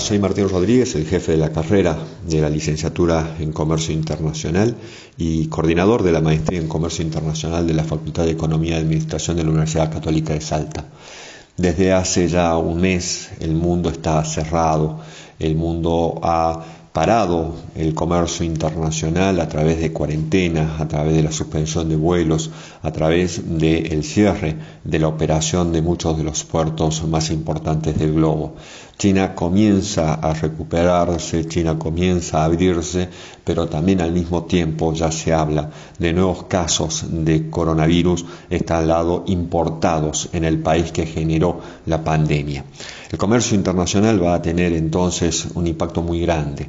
Soy Martín Rodríguez, el jefe de la carrera de la licenciatura en Comercio Internacional y coordinador de la maestría en Comercio Internacional de la Facultad de Economía y Administración de la Universidad Católica de Salta. Desde hace ya un mes el mundo está cerrado, el mundo ha parado el comercio internacional a través de cuarentenas, a través de la suspensión de vuelos, a través del cierre de la operación de muchos de los puertos más importantes del globo. China comienza a recuperarse, China comienza a abrirse, pero también al mismo tiempo ya se habla de nuevos casos de coronavirus al lado importados en el país que generó la pandemia. El comercio internacional va a tener entonces un impacto muy grande.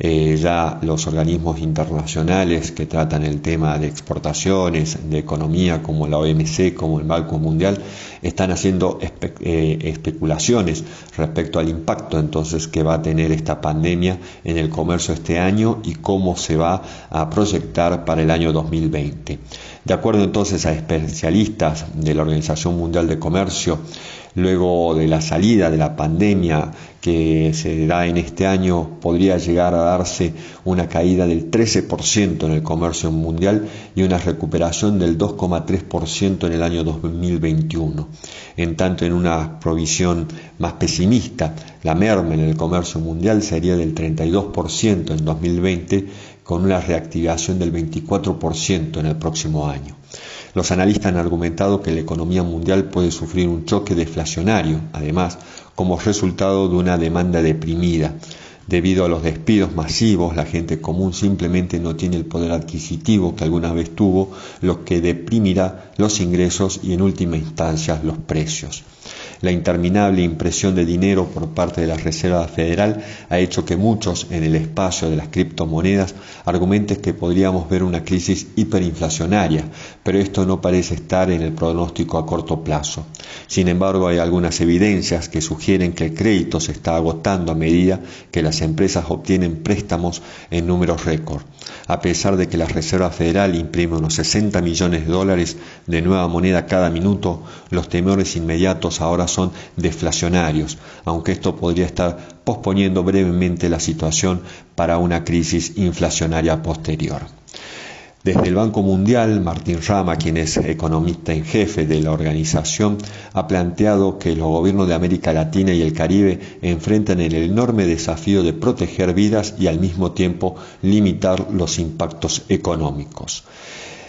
Eh, ya los organismos internacionales que tratan el tema de exportaciones, de economía, como la OMC, como el Banco Mundial, están haciendo eh, especulaciones respecto al impacto entonces que va a tener esta pandemia en el comercio este año y cómo se va a proyectar para el año 2020. De acuerdo entonces a especialistas de la Organización Mundial de Comercio, luego de la salida de la pandemia que se da en este año, podría llegar a darse una caída del 13% en el comercio mundial y una recuperación del 2,3% en el año 2021. En tanto, en una provisión más pesimista, la merma en el comercio mundial sería del 32% en 2020 con una reactivación del 24% en el próximo año. Los analistas han argumentado que la economía mundial puede sufrir un choque deflacionario, además, como resultado de una demanda deprimida. Debido a los despidos masivos, la gente común simplemente no tiene el poder adquisitivo que alguna vez tuvo, lo que deprimirá los ingresos y en última instancia los precios. La interminable impresión de dinero por parte de la Reserva Federal ha hecho que muchos en el espacio de las criptomonedas argumenten que podríamos ver una crisis hiperinflacionaria, pero esto no parece estar en el pronóstico a corto plazo. Sin embargo, hay algunas evidencias que sugieren que el crédito se está agotando a medida que las empresas obtienen préstamos en números récord. A pesar de que la Reserva Federal imprime unos 60 millones de dólares de nueva moneda cada minuto, los temores inmediatos ahora son deflacionarios, aunque esto podría estar posponiendo brevemente la situación para una crisis inflacionaria posterior. Desde el Banco Mundial, Martín Rama, quien es economista en jefe de la organización, ha planteado que los gobiernos de América Latina y el Caribe enfrentan el enorme desafío de proteger vidas y al mismo tiempo limitar los impactos económicos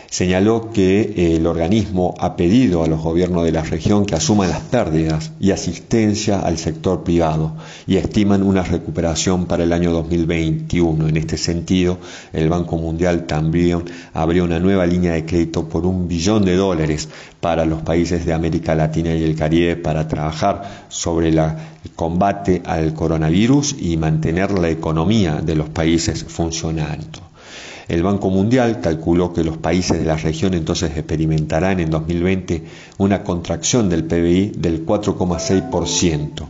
señaló que eh, el organismo ha pedido a los gobiernos de la región que asuman las pérdidas y asistencia al sector privado y estiman una recuperación para el año 2021. En este sentido, el Banco Mundial también abrió una nueva línea de crédito por un billón de dólares para los países de América Latina y el Caribe para trabajar sobre el combate al coronavirus y mantener la economía de los países funcionando. El Banco Mundial calculó que los países de la región entonces experimentarán en 2020 una contracción del PBI del 4,6%.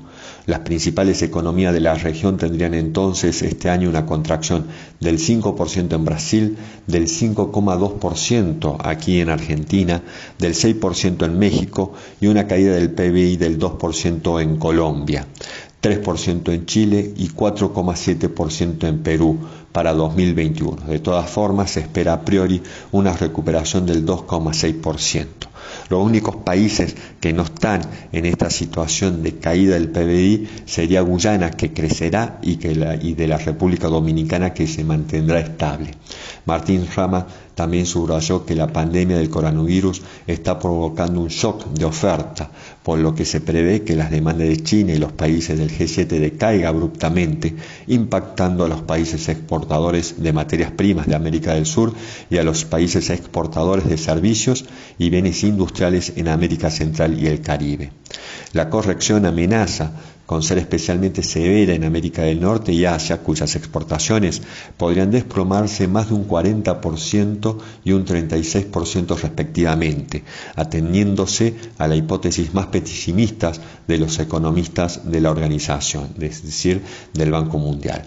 Las principales economías de la región tendrían entonces este año una contracción del 5% en Brasil, del 5,2% aquí en Argentina, del 6% en México y una caída del PBI del 2% en Colombia. 3% en Chile y 4,7% en Perú para 2021. De todas formas, se espera a priori una recuperación del 2,6%. Los únicos países que no están en esta situación de caída del PBI sería Guyana, que crecerá, y, que y de la República Dominicana, que se mantendrá estable. Martín Rama también subrayó que la pandemia del coronavirus está provocando un shock de oferta, por lo que se prevé que las demandas de China y los países del G7 decaiga abruptamente, impactando a los países exportadores de materias primas de América del Sur y a los países exportadores de servicios y bienes industriales en América Central y el Caribe. La corrección amenaza con ser especialmente severa en América del Norte y Asia, cuyas exportaciones podrían desplomarse más de un 40% y un 36% respectivamente, ateniéndose a la hipótesis más pesimistas de los economistas de la organización, es decir, del Banco Mundial.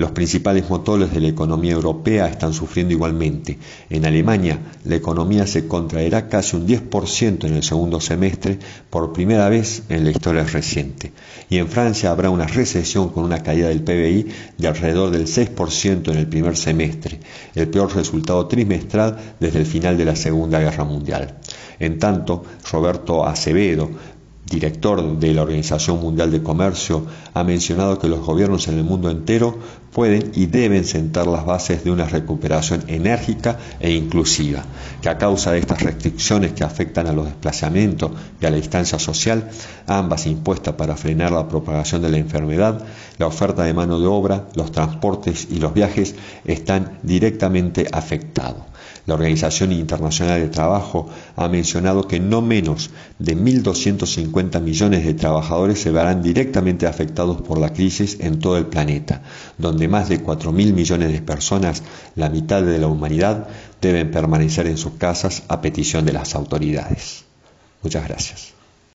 Los principales motores de la economía europea están sufriendo igualmente. En Alemania, la economía se contraerá casi un 10% en el segundo semestre por primera vez en la historia reciente. Y en Francia habrá una recesión con una caída del PBI de alrededor del 6% en el primer semestre, el peor resultado trimestral desde el final de la Segunda Guerra Mundial. En tanto, Roberto Acevedo, director de la Organización Mundial de Comercio, ha mencionado que los gobiernos en el mundo entero pueden y deben sentar las bases de una recuperación enérgica e inclusiva, que a causa de estas restricciones que afectan a los desplazamientos y a la distancia social, ambas impuestas para frenar la propagación de la enfermedad, la oferta de mano de obra, los transportes y los viajes están directamente afectados. La Organización Internacional del Trabajo ha mencionado que no menos de 1.250 millones de trabajadores se verán directamente afectados por la crisis en todo el planeta, donde más de 4.000 millones de personas, la mitad de la humanidad, deben permanecer en sus casas a petición de las autoridades. Muchas gracias.